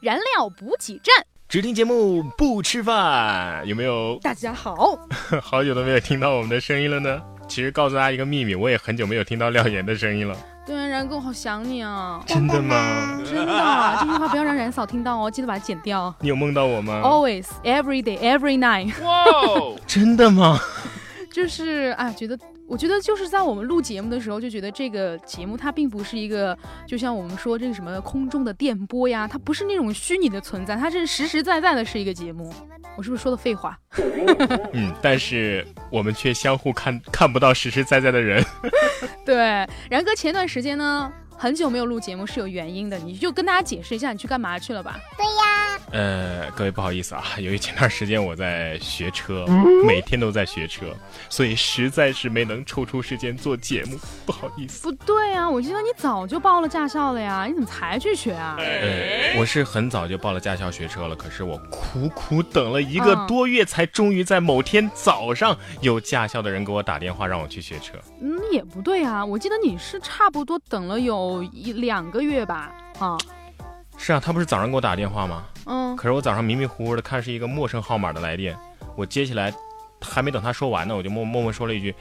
燃料补给站。只听节目不吃饭，有没有？大家好，好久都没有听到我们的声音了呢。其实告诉大家一个秘密，我也很久没有听到廖岩的声音了。对，然哥，我好想你啊！真的吗？真的，这句话不要让冉嫂听到哦，记得把它剪掉。你有梦到我吗？Always, every day, every night。哇，真的吗？就是啊，觉得。我觉得就是在我们录节目的时候，就觉得这个节目它并不是一个，就像我们说这个什么空中的电波呀，它不是那种虚拟的存在，它是实实在在的是一个节目。我是不是说的废话？嗯，但是我们却相互看看不到实实在在的人。对，然哥前段时间呢，很久没有录节目是有原因的，你就跟大家解释一下，你去干嘛去了吧？对呀。呃，各位不好意思啊，由于前段时间我在学车，每天都在学车，所以实在是没能抽出时间做节目，不好意思。不对啊，我记得你早就报了驾校了呀，你怎么才去学啊？呃，我是很早就报了驾校学车了，可是我苦苦等了一个多月，才终于在某天早上有驾校的人给我打电话让我去学车。嗯，也不对啊，我记得你是差不多等了有一两个月吧？啊。是啊，他不是早上给我打电话吗？嗯。可是我早上迷迷糊糊的看是一个陌生号码的来电，我接起来，还没等他说完呢，我就默默默说了一句：“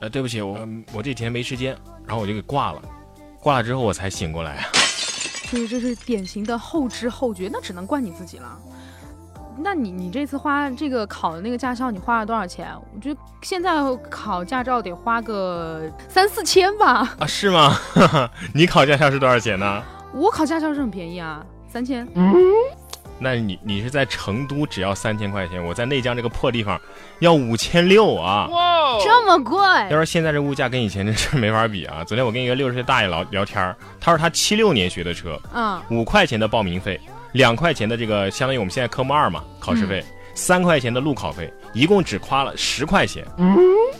呃，对不起，我我这几天没时间。”然后我就给挂了。挂了之后我才醒过来啊。所以这是典型的后知后觉，那只能怪你自己了。那你你这次花这个考的那个驾校，你花了多少钱？我觉得现在考驾照得花个三四千吧。啊，是吗？你考驾校是多少钱呢？我考驾校是很便宜啊，三千。嗯，那你你是在成都只要三千块钱，我在内江这个破地方要五千六啊！哇，这么贵！要说现在这物价跟以前真是没法比啊！昨天我跟一个六十岁大爷聊聊天他说他七六年学的车，嗯，五块钱的报名费，两块钱的这个相当于我们现在科目二嘛考试费。三块钱的路考费，一共只花了十块钱。嗯，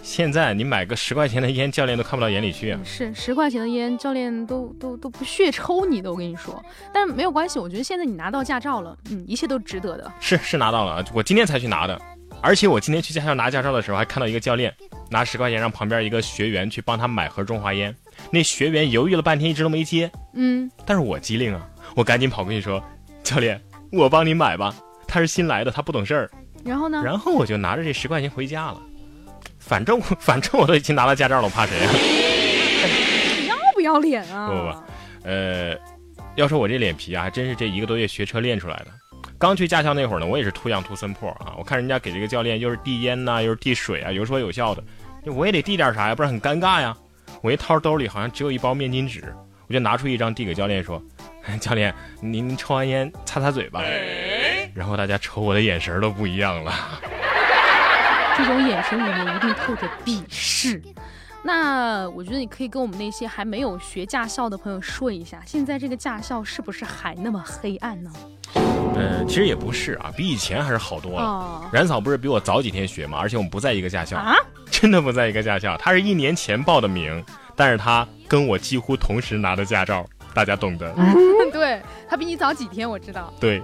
现在你买个十块钱的烟，教练都看不到眼里去啊！是十块钱的烟，教练都都都不屑抽你的，我跟你说。但是没有关系，我觉得现在你拿到驾照了，嗯，一切都值得的。是是拿到了，我今天才去拿的。而且我今天去驾校拿驾照的时候，还看到一个教练拿十块钱让旁边一个学员去帮他买盒中华烟。那学员犹豫了半天，一直都没接。嗯，但是我机灵啊，我赶紧跑过去说：“教练，我帮你买吧。”他是新来的，他不懂事儿。然后呢？然后我就拿着这十块钱回家了。反正 反正我都已经拿到驾照了，我怕谁啊？要不要脸啊？不不不，呃，要说我这脸皮啊，还真是这一个多月学车练出来的。刚去驾校那会儿呢，我也是图样图森破啊。我看人家给这个教练又是递烟呐，又是递水啊，有说有笑的，我也得递点啥呀，不然很尴尬呀。我一掏兜里好像只有一包面巾纸，我就拿出一张递给教练说：“ 教练，您抽完烟擦擦嘴吧。”然后大家瞅我的眼神都不一样了，这种眼神里面一定透着鄙视。那我觉得你可以跟我们那些还没有学驾校的朋友说一下，现在这个驾校是不是还那么黑暗呢？呃，其实也不是啊，比以前还是好多了。哦冉嫂不是比我早几天学吗？而且我们不在一个驾校啊，真的不在一个驾校。他是一年前报的名，但是他跟我几乎同时拿的驾照，大家懂的。对他比你早几天，我知道。对。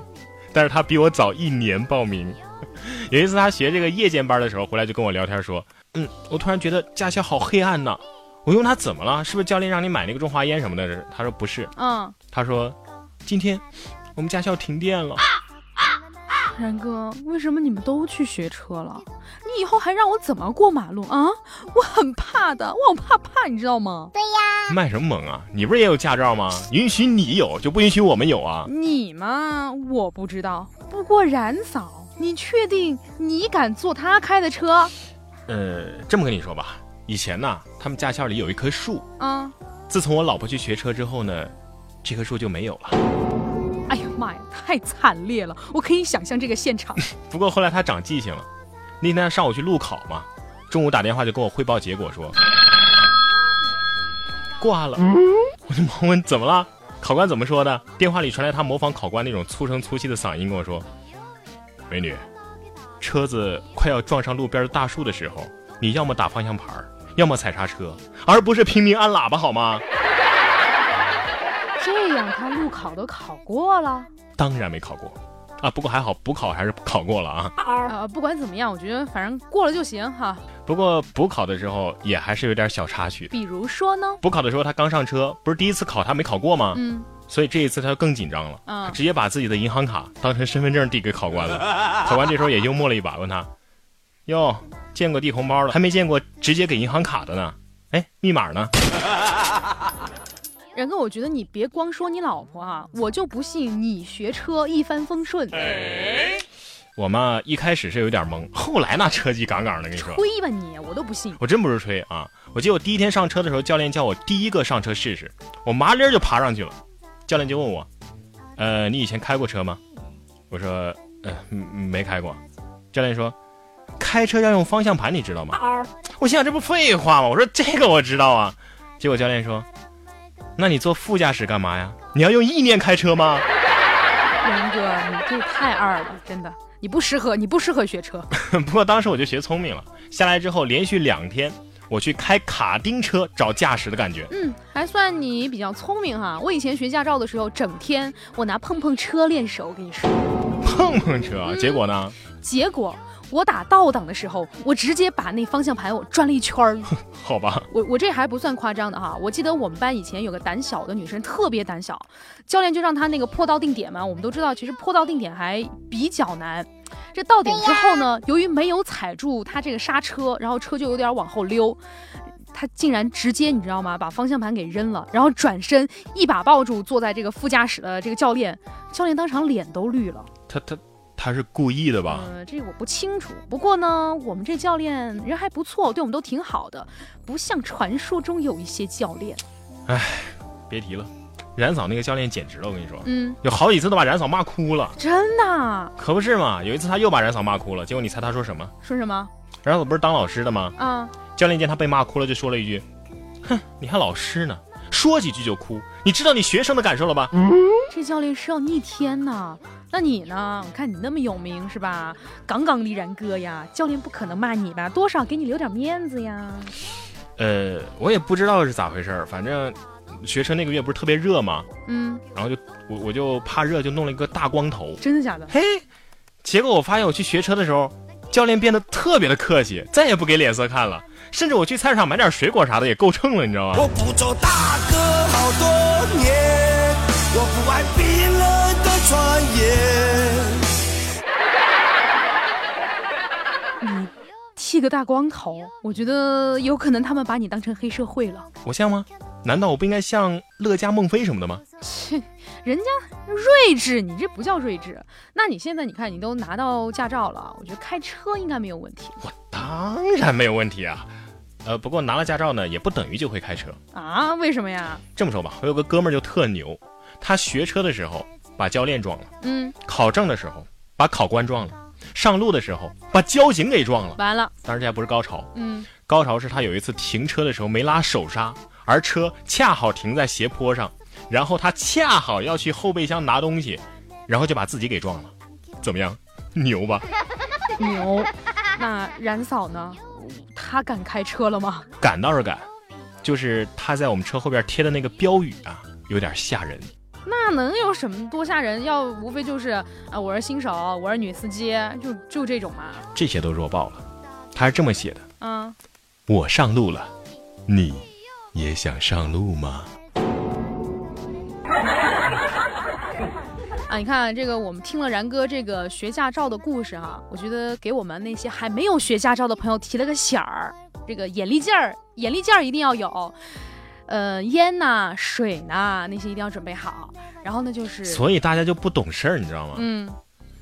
但是他比我早一年报名。有一次他学这个夜间班的时候，回来就跟我聊天说：“嗯，我突然觉得驾校好黑暗呐。”我问他怎么了？是不是教练让你买那个中华烟什么的？他说不是。嗯，他说今天我们驾校停电了。然哥，为什么你们都去学车了？你以后还让我怎么过马路啊？我很怕的，我怕怕，你知道吗？对呀。卖什么萌啊？你不是也有驾照吗？允许你有，就不允许我们有啊？你嘛，我不知道。不过冉嫂，你确定你敢坐他开的车？呃，这么跟你说吧，以前呢，他们驾校里有一棵树啊。自从我老婆去学车之后呢，这棵树就没有了。哎呀妈呀，太惨烈了！我可以想象这个现场。不过后来他长记性了，那天上午去路考嘛，中午打电话就跟我汇报结果说挂了。我就忙问怎么了，考官怎么说的？电话里传来他模仿考官那种粗声粗气的嗓音跟我说：“美女，车子快要撞上路边的大树的时候，你要么打方向盘，要么踩刹车，而不是拼命按喇叭，好吗？” 这样他路考都考过了？当然没考过，啊，不过还好补考还是考过了啊。啊，不管怎么样，我觉得反正过了就行哈。不过补考的时候也还是有点小插曲。比如说呢？补考的时候他刚上车，不是第一次考他没考过吗？嗯。所以这一次他更紧张了，嗯他直接把自己的银行卡当成身份证递给考官了。考官这时候也幽默了一把，问他：“哟，见过递红包的，还没见过直接给银行卡的呢？哎，密码呢？” 然哥，我觉得你别光说你老婆啊，我就不信你学车一帆风顺。我嘛一开始是有点懵，后来那车技杠杠的，跟你说。吹吧你，我都不信。我真不是吹啊！我记得我第一天上车的时候，教练叫我第一个上车试试，我麻溜儿就爬上去了。教练就问我：“呃，你以前开过车吗？”我说：“呃，嗯没开过。”教练说：“开车要用方向盘，你知道吗？”我心想这不废话吗？我说这个我知道啊。结果教练说：“那你坐副驾驶干嘛呀？你要用意念开车吗？”然哥，你这太二了，真的，你不适合，你不适合学车。不过当时我就学聪明了，下来之后连续两天，我去开卡丁车找驾驶的感觉。嗯，还算你比较聪明哈。我以前学驾照的时候，整天我拿碰碰车练手，我跟你说。碰碰车，啊结果呢？结果我打倒档的时候，我直接把那方向盘我转了一圈儿。好吧，我我这还不算夸张的哈，我记得我们班以前有个胆小的女生，特别胆小，教练就让她那个坡道定点嘛。我们都知道，其实坡道定点还比较难。这到顶之后呢，由于没有踩住他这个刹车，然后车就有点往后溜。他竟然直接你知道吗？把方向盘给扔了，然后转身一把抱住坐在这个副驾驶的这个教练，教练当场脸都绿了。他他他是故意的吧？呃，这个我不清楚。不过呢，我们这教练人还不错，对我们都挺好的，不像传说中有一些教练。别提了，冉嫂那个教练简直了，我跟你说，嗯，有好几次都把冉嫂骂哭了。真的？可不是嘛？有一次他又把冉嫂骂哭了，结果你猜他说什么？说什么冉嫂不是当老师的吗？啊？教练见他被骂哭了，就说了一句：“哼，你还老师呢，说几句就哭，你知道你学生的感受了吧？”嗯这教练是要逆天呐！那你呢？我看你那么有名是吧？杠杠的然哥呀，教练不可能骂你吧？多少给你留点面子呀。呃，我也不知道是咋回事儿，反正学车那个月不是特别热嘛，嗯，然后就我我就怕热，就弄了一个大光头。真的假的？嘿，结果我发现我去学车的时候，教练变得特别的客气，再也不给脸色看了，甚至我去菜市场买点水果啥的也够秤了，你知道吗？我不做大哥好多年，我不爱冰冷的传言。剃个大光头，我觉得有可能他们把你当成黑社会了。我像吗？难道我不应该像乐嘉、孟非什么的吗？切，人家睿智，你这不叫睿智。那你现在你看，你都拿到驾照了，我觉得开车应该没有问题我当然没有问题啊。呃，不过拿了驾照呢，也不等于就会开车。啊？为什么呀？这么说吧，我有个哥们儿就特牛，他学车的时候把教练撞了，嗯，考证的时候把考官撞了，上路的时候把交警给撞了。完了，当然这还不是高潮，嗯，高潮是他有一次停车的时候没拉手刹，而车恰好停在斜坡上，然后他恰好要去后备箱拿东西，然后就把自己给撞了。怎么样，牛吧？牛。那冉嫂呢？她敢开车了吗？敢倒是敢，就是他在我们车后边贴的那个标语啊，有点吓人。那能有什么多吓人？要无非就是啊、我是新手，我是女司机，就就这种嘛。这些都弱爆了。他是这么写的：嗯，我上路了，你也想上路吗？啊，你看这个，我们听了然哥这个学驾照的故事哈、我觉得给我们那些还没有学驾照的朋友提了个醒儿，这个眼力劲儿，眼力劲儿一定要有。呃，烟呐、水呐、那些一定要准备好。然后呢，就是，所以大家就不懂事儿，你知道吗？嗯，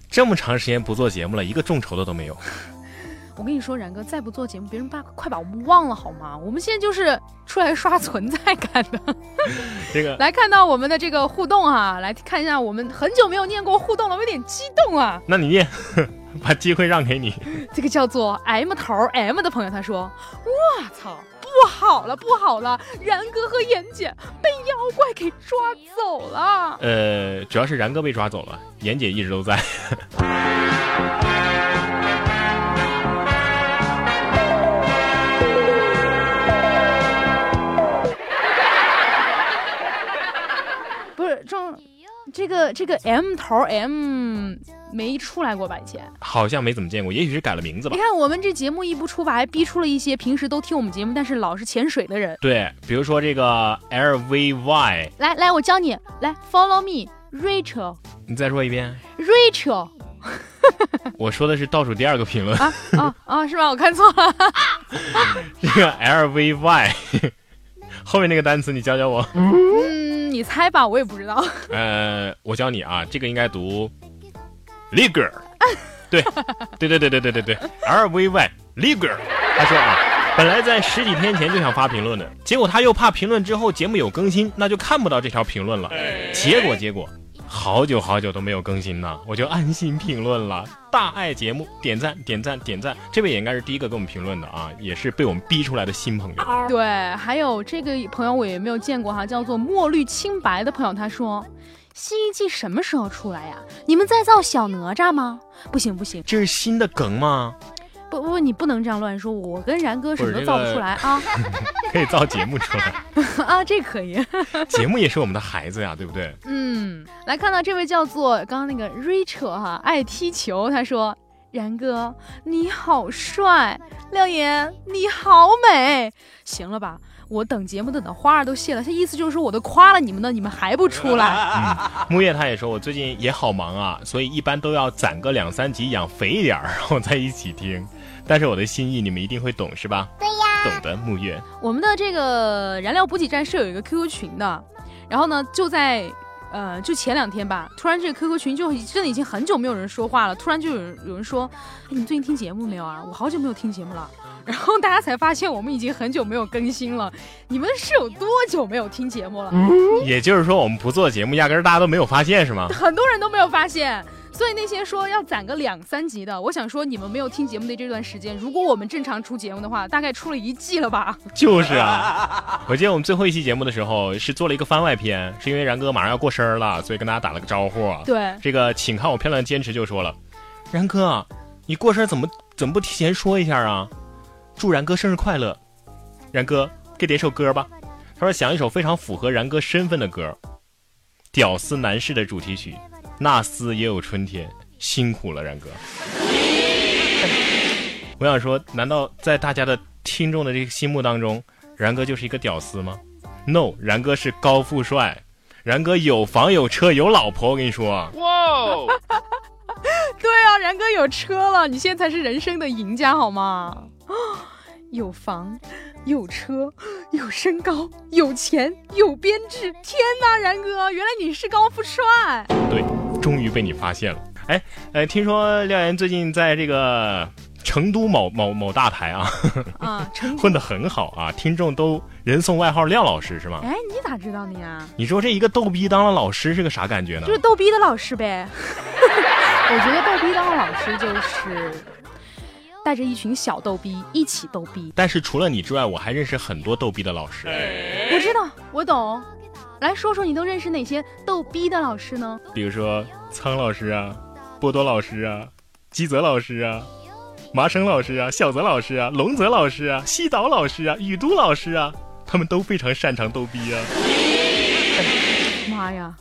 这么长时间不做节目了，一个众筹的都没有。我跟你说，然哥再不做节目，别人把快把我们忘了好吗？我们现在就是出来刷存在感的。这个 来看到我们的这个互动哈、来看一下，我们很久没有念过互动了，我有点激动啊。那你念，把机会让给你。这个叫做 M 头 M 的朋友他说：“我操，不好了，不好了，然哥和妍姐被妖怪给抓走了。呃，主要是然哥被抓走了，妍姐一直都在。不是这这个这个 M 头 M 没出来过吧？以前。好像没怎么见过，也许是改了名字吧你。看我们这节目一不出吧，还逼出了一些平时都听我们节目但是老是潜水的人。对，比如说这个 L V Y，来来，我教你，来 follow me，Rachel，Rachel 你再说一遍。我说的是倒数第二个评论，啊啊啊，是吧？我看错了。这个 L V Y 后面那个单词你教教我。嗯，你猜吧，我也不知道。呃，我教你啊，这个应该读 Liger，对，对对对对对对对，L V Y Liger。他说啊，本来在十几天前就想发评论的，结果他又怕评论之后节目有更新，那就看不到这条评论了。结果结果，好久好久都没有更新呢，我就安心评论了。大爱节目，点赞点赞点赞。这位也应该是第一个给我们评论的啊，也是被我们逼出来的新朋友。对，还有这个朋友我也没有见过哈，叫做墨绿清白的朋友，他说。新一季什么时候出来呀？你们在造小哪吒吗？不行不行，这是新的梗吗？不不，你不能这样乱说。我跟然哥什么都造不出来啊 可以造节目出来，啊，这可以。节目也是我们的孩子呀，对不对？嗯，来看到这位叫做刚刚那个 Rachel 哈，爱踢球，他说：“然哥你好帅，廖岩你好美。”行了吧？我等节目等的花儿都谢了，他意思就是说我都夸了你们了，你们还不出来？嗯木叶他也说，我最近也好忙啊，所以一般都要攒个两三集养肥一点儿，然后再一起听。但是我的心意你们一定会懂是吧？对呀，懂的木叶。我们的这个燃料补给站是有一个 QQ 群的，然后呢，就在呃，就前两天吧，突然这个 QQ 群就真的已经很久没有人说话了，突然就有人有人说，哎，你最近听节目没有啊？我好久没有听节目了。然后大家才发现我们已经很久没有更新了，你们是有多久没有听节目了？也就是说，我们不做节目，压根儿大家都没有发现是吗？很多人都没有发现。所以那些说要攒个两三集的，我想说你们没有听节目的这段时间，如果我们正常出节目的话，大概出了一季了吧？就是啊，我记得我们最后一期节目的时候是做了一个番外篇，是因为然哥马上要过生日了，所以跟大家打了个招呼。对，这个请看我漂亮的坚持就说了，然哥，你过生日怎么怎么不提前说一下啊？祝然哥生日快乐，然哥给点首歌吧。他说想一首非常符合然哥身份的歌，《屌丝男士》的主题曲，《那斯也有春天》，辛苦了然哥。我想说，难道在大家的听众的这个心目当中，然哥就是一个屌丝吗？No，然哥是高富帅，然哥有房有车有老婆。我跟你说，哇 对啊，然哥有车了，你现在才是人生的赢家好吗？有房，有车，有身高，有钱，有编制。天哪，然哥，原来你是高富帅！对，终于被你发现了。哎，呃，听说廖岩最近在这个成都某某某大台啊，啊，成 混得很好啊，听众都人送外号廖老师是吗？哎，你咋知道的呀？你说这一个逗逼当了老师是个啥感觉呢就？是逗逼的老师呗。我觉得逗逼当了老师就是带着一群小逗逼一起逗逼。但是除了你之外，我还认识很多逗逼的老师。我知道，我懂。来说说你都认识哪些逗逼的老师呢？比如说苍老师啊，波多老师啊，基泽老师啊，麻生老师啊，小泽老师啊，龙泽老师啊，西岛老师啊，宇都老师啊，他们都非常擅长逗逼啊。妈呀！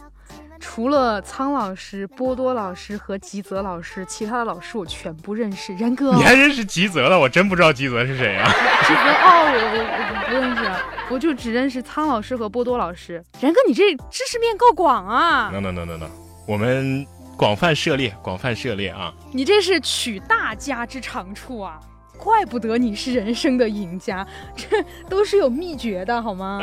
除了苍老师、波多老师和吉泽老师，其他的老师我全不认识。然哥，你还认识吉泽了？我真不知道吉泽是谁啊。吉泽哦，我我我不认识，我就只认识苍老师和波多老师。然哥，你这知识面够广啊！no no no no no，我们广泛涉猎，广泛涉猎啊。你这是取大家之长处啊！怪不得你是人生的赢家，这都是有秘诀的好吗？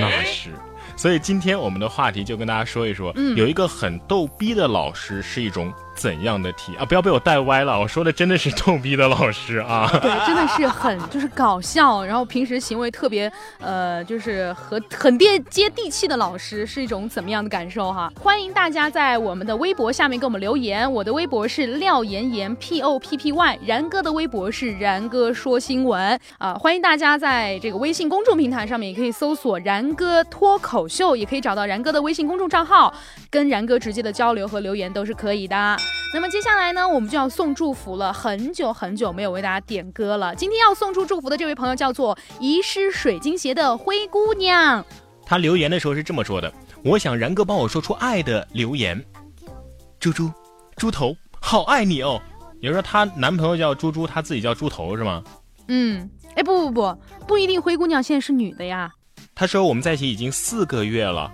那是。所以今天我们的话题就跟大家说一说，嗯有一个很逗逼的老师是一种怎样的题啊？不要被我带歪了，我说的真的是逗逼的老师啊。对，真的是很就是搞笑，然后平时行为特别呃，就是和很接接地气的老师是一种怎么样的感受哈？欢迎大家在我们的微博下面给我们留言，我的微博是廖岩岩 P O P P Y，然哥的微博是然哥说新闻啊、欢迎大家在这个微信公众平台上面也可以搜索然哥脱口秀，也可以找到然哥的微信公众账号，跟然哥直接的交流和留言都是可以的。那么接下来呢，我们就要送祝福了。很久很久没有为大家点歌了。今天要送出祝福的这位朋友叫做遗失水晶鞋的灰姑娘。她留言的时候是这么说的：“我想然哥帮我说出爱的留言。猪猪，猪头，好爱你哦。也就是说，她男朋友叫猪猪，她自己叫猪头是吗？嗯，哎，不不不，不一定，灰姑娘现在是女的呀。她说我们在一起已经四个月了，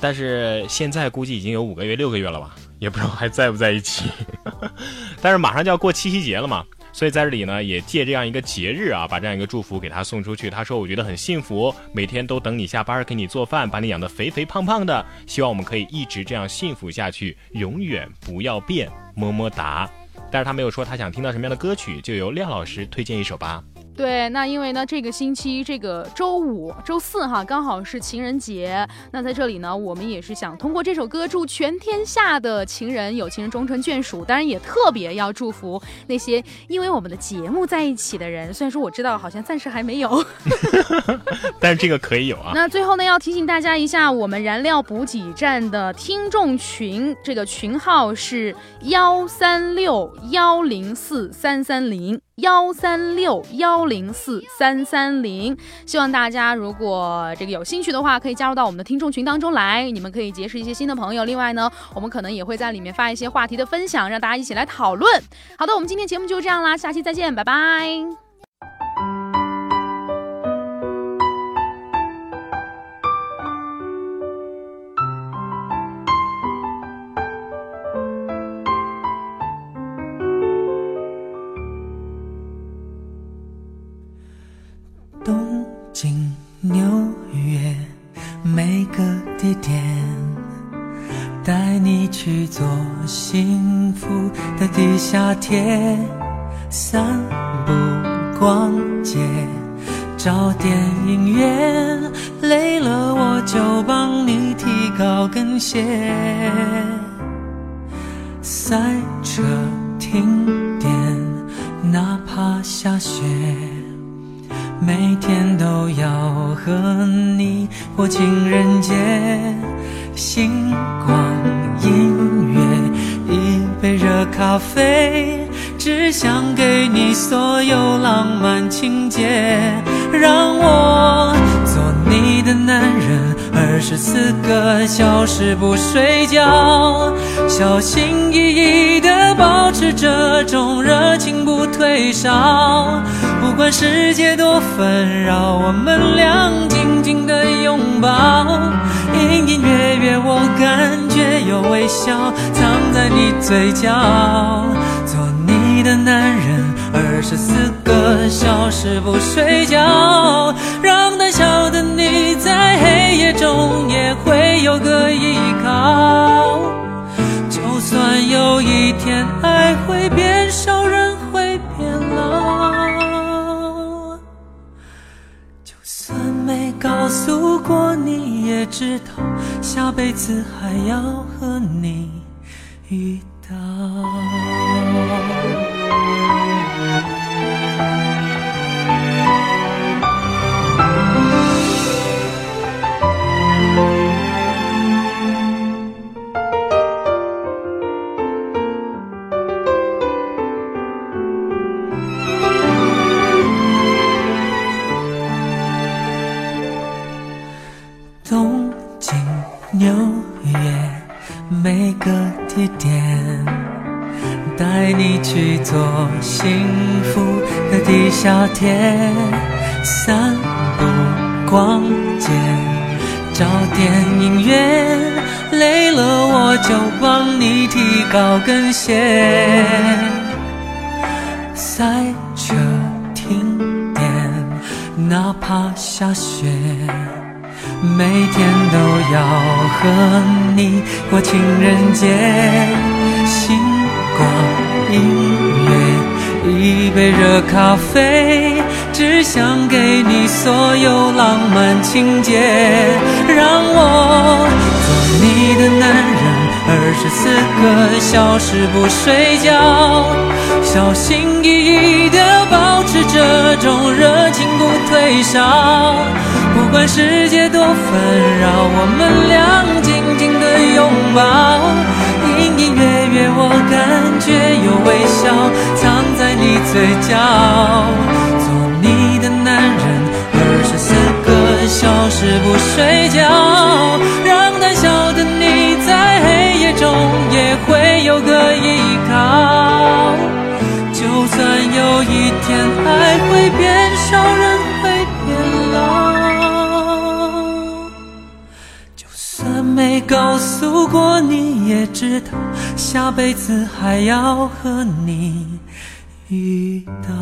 但是现在估计已经有五个月、六个月了吧，也不知道还在不在一起。但是马上就要过七夕节了嘛，所以在这里呢，也借这样一个节日啊，把这样一个祝福给他送出去。他说我觉得很幸福，每天都等你下班给你做饭，把你养得肥肥胖胖的，希望我们可以一直这样幸福下去，永远不要变，么么哒。但是他没有说他想听到什么样的歌曲，就由廖老师推荐一首吧。对，那因为呢，这个星期这个周五、周四哈，刚好是情人节。那在这里呢，我们也是想通过这首歌，祝全天下的情人有情人终成眷属。当然，也特别要祝福那些因为我们的节目在一起的人。虽然说我知道好像暂时还没有，但是这个可以有啊。那最后呢，要提醒大家一下，我们燃料补给站的听众群，这个群号是幺三六幺零四三三零。幺三六幺零四三三零，希望大家如果这个有兴趣的话，可以加入到我们的听众群当中来，你们可以结识一些新的朋友。另外呢，我们可能也会在里面发一些话题的分享，让大家一起来讨论。好的，我们今天节目就这样啦，下期再见，拜拜。夏天散步逛街找电影院，累了我就帮你提高跟鞋。赛车停电，哪怕下雪，每天都要和你过情人节。星光音乐，一杯热咖啡，只想给你所有浪漫情节，让我做你的男人，二十四个小时不睡觉，小心翼翼地保持这种热情不退烧，不管世界多纷扰，我们俩紧紧地拥抱。隐隐约约，我感觉有微笑藏在你嘴角。做你的男人，二十四个小时不睡觉，让胆小的你在黑夜中也会有个依靠。就算有一天爱会变少，人会变老，就算没告诉过你。也知道下辈子还要和你一道。天散步逛街找电影院，累了我就帮你提高跟鞋。塞车停电，哪怕下雪，每天都要和你过情人节。星光音乐。一杯热咖啡，只想给你所有浪漫情节，让我做你的男人，二十四个小时不睡觉，小心翼翼地保持这种热情不退烧，不管世界多纷扰，我们俩紧紧地拥抱。月，我感觉有微笑藏在你嘴角。做你的男人，二十四个小时不睡觉，让胆小的你在黑夜中也会有个依靠。就算有一天爱会变少，人会变老，就算没告诉过你，也知道。下辈子还要和你遇到。